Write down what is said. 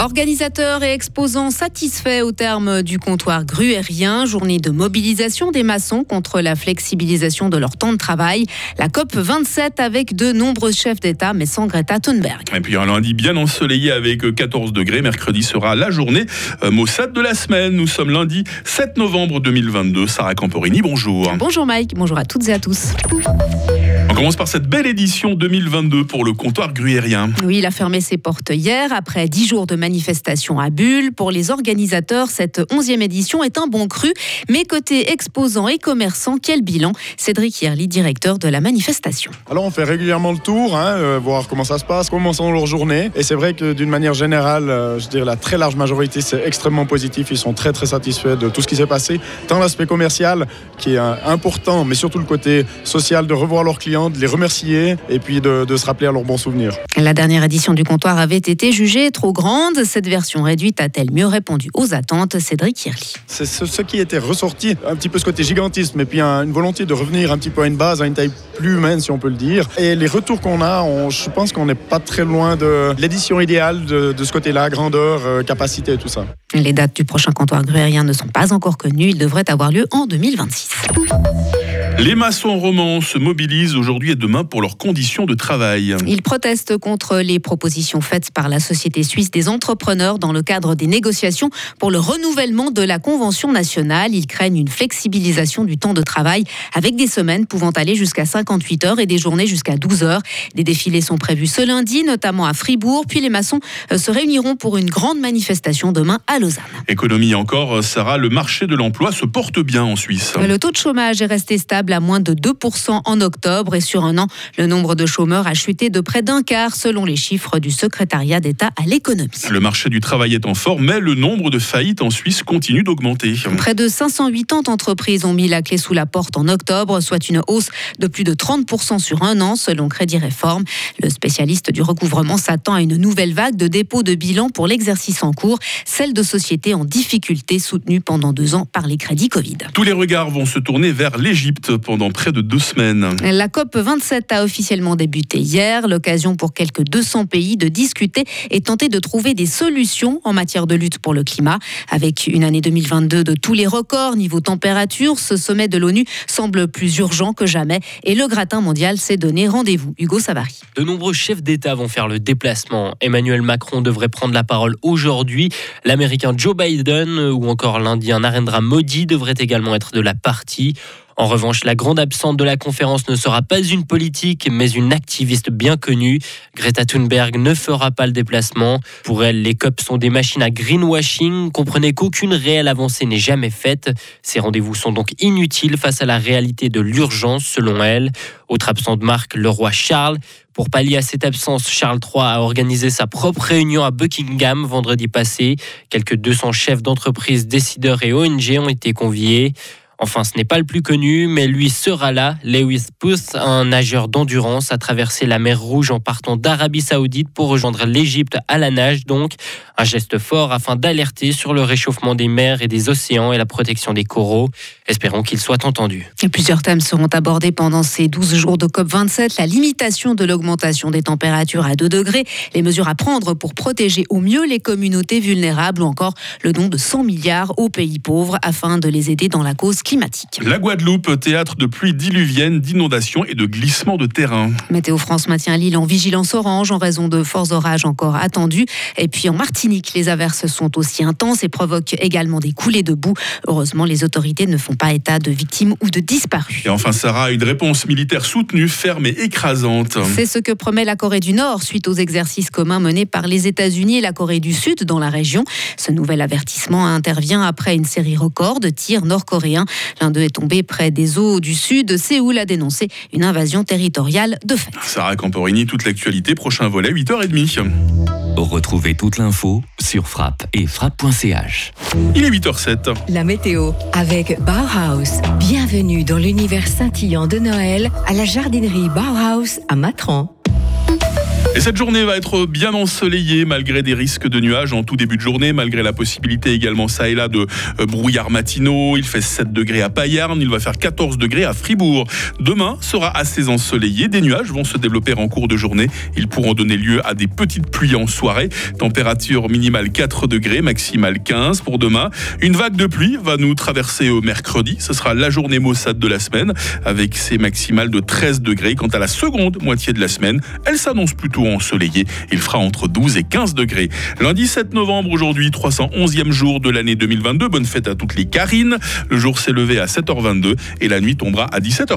Organisateurs et exposants satisfaits au terme du comptoir gruérien, journée de mobilisation des maçons contre la flexibilisation de leur temps de travail. La COP 27 avec de nombreux chefs d'État, mais sans Greta Thunberg. Et puis un lundi bien ensoleillé avec 14 degrés. Mercredi sera la journée euh, Mossad de la semaine. Nous sommes lundi 7 novembre 2022. Sarah Camporini, bonjour. Bonjour Mike, bonjour à toutes et à tous. On commence par cette belle édition 2022 pour le comptoir gruérien. Oui, il a fermé ses portes hier après 10 jours de manifestation à Bulle. Pour les organisateurs, cette 11e édition est un bon cru. Mais côté exposants et commerçants, quel bilan? Cédric Yerli, directeur de la manifestation. Alors on fait régulièrement le tour, hein, euh, voir comment ça se passe, comment sont leurs journées. Et c'est vrai que d'une manière générale, euh, je dirais la très large majorité, c'est extrêmement positif. Ils sont très très satisfaits de tout ce qui s'est passé. Tant l'aspect commercial, qui est euh, important, mais surtout le côté social, de revoir leurs clients de les remercier et puis de, se rappeler à leurs bons souvenirs. La dernière édition du comptoir avait été jugée trop grande. Cette version réduite a-t-elle mieux répondu aux attentes Cédric Hirli. C'est ce, qui était ressorti, un petit peu ce côté gigantisme et puis une volonté de revenir un petit peu à une base, à une taille plus humaine si on peut le dire. Et les retours qu'on a, je pense qu'on n'est pas très loin de l'édition idéale de, ce côté-là, grandeur, euh, capacité et tout ça. Les dates du prochain comptoir gruérien ne sont pas encore connues. Il devrait avoir lieu en 2026. Les maçons romans se mobilisent aujourd'hui et demain pour leurs conditions de travail. Ils protestent contre les propositions faites par la Société suisse des entrepreneurs dans le cadre des négociations pour le renouvellement de la Convention nationale. Ils craignent une flexibilisation du temps de travail avec des semaines pouvant aller jusqu'à 58 heures et des journées jusqu'à 12 heures. Des défilés sont prévus ce lundi, notamment à Fribourg. Puis les maçons euh, se réuniront pour une grande manifestation demain à Lausanne. Économie encore, Sarah, le marché de l'emploi se porte bien en Suisse. Le taux de chômage est resté stable à moins de 2% en octobre et sur un an, le nombre de chômeurs a chuté de près d'un quart selon les chiffres du secrétariat d'État à l'économie. Le marché du travail est en forme, mais le nombre de faillites en Suisse continue d'augmenter. Près de 580 entreprises ont mis la clé sous la porte en octobre, soit une hausse de plus de 30% sur un an selon Crédit Réforme. Le spécialiste du recouvrement s'attend à une nouvelle vague de dépôt de bilan pour l'exercice en cours, celle de sociétés en difficulté soutenues pendant deux ans par les crédits Covid. Tous les regards vont se tourner vers l'Égypte pendant près de deux semaines. La COP 27 a officiellement débuté hier, l'occasion pour quelques 200 pays de discuter et tenter de trouver des solutions en matière de lutte pour le climat. Avec une année 2022 de tous les records niveau température, ce sommet de l'ONU semble plus urgent que jamais et le gratin mondial s'est donné rendez-vous. Hugo Savary. De nombreux chefs d'État vont faire le déplacement. Emmanuel Macron devrait prendre la parole aujourd'hui. L'Américain Joe Biden ou encore l'Indien Narendra Modi devraient également être de la partie. En revanche, la grande absente de la conférence ne sera pas une politique, mais une activiste bien connue. Greta Thunberg ne fera pas le déplacement. Pour elle, les COP sont des machines à greenwashing. Comprenez qu'aucune réelle avancée n'est jamais faite. Ces rendez-vous sont donc inutiles face à la réalité de l'urgence, selon elle. Autre absent de marque, le roi Charles. Pour pallier à cette absence, Charles III a organisé sa propre réunion à Buckingham vendredi passé. Quelques 200 chefs d'entreprise, décideurs et ONG ont été conviés. Enfin, ce n'est pas le plus connu, mais lui sera là. Lewis Puth, un nageur d'endurance, a traversé la mer Rouge en partant d'Arabie Saoudite pour rejoindre l'Égypte à la nage, donc un geste fort afin d'alerter sur le réchauffement des mers et des océans et la protection des coraux. Espérons qu'il soit entendu. plusieurs thèmes seront abordés pendant ces 12 jours de COP27. La limitation de l'augmentation des températures à 2 degrés, les mesures à prendre pour protéger au mieux les communautés vulnérables ou encore le don de 100 milliards aux pays pauvres afin de les aider dans la cause climatique. La Guadeloupe, théâtre de pluies diluviennes, d'inondations et de glissements de terrain. Météo France maintient l'île en vigilance orange en raison de forts orages encore attendus. Et puis en Martinique, les averses sont aussi intenses et provoquent également des coulées de boue. Heureusement, les autorités ne font pas état de victimes ou de disparus. Et enfin, Sarah, une réponse militaire soutenue, ferme et écrasante. C'est ce que promet la Corée du Nord suite aux exercices communs menés par les États-Unis et la Corée du Sud dans la région. Ce nouvel avertissement intervient après une série record de tirs nord-coréens L'un d'eux est tombé près des eaux du sud. Séoul a dénoncé une invasion territoriale de fait. Sarah Camporini, toute l'actualité, prochain volet, 8h30. Retrouvez toute l'info sur frappe et frappe.ch. Il est 8h07. La météo avec Bauhaus. Bienvenue dans l'univers scintillant de Noël à la jardinerie Bauhaus à Matran. Et cette journée va être bien ensoleillée malgré des risques de nuages en tout début de journée, malgré la possibilité également ça et là de euh, brouillards matinaux. Il fait 7 degrés à Payarn, il va faire 14 degrés à Fribourg. Demain sera assez ensoleillé. Des nuages vont se développer en cours de journée. Ils pourront donner lieu à des petites pluies en soirée. Température minimale 4 degrés, maximale 15 pour demain. Une vague de pluie va nous traverser au mercredi. Ce sera la journée maussade de la semaine avec ses maximales de 13 degrés. Quant à la seconde moitié de la semaine, elle s'annonce plutôt ensoleillé. Il fera entre 12 et 15 degrés. Lundi 7 novembre, aujourd'hui, 311e jour de l'année 2022. Bonne fête à toutes les Carines. Le jour s'est levé à 7h22 et la nuit tombera à 17h30.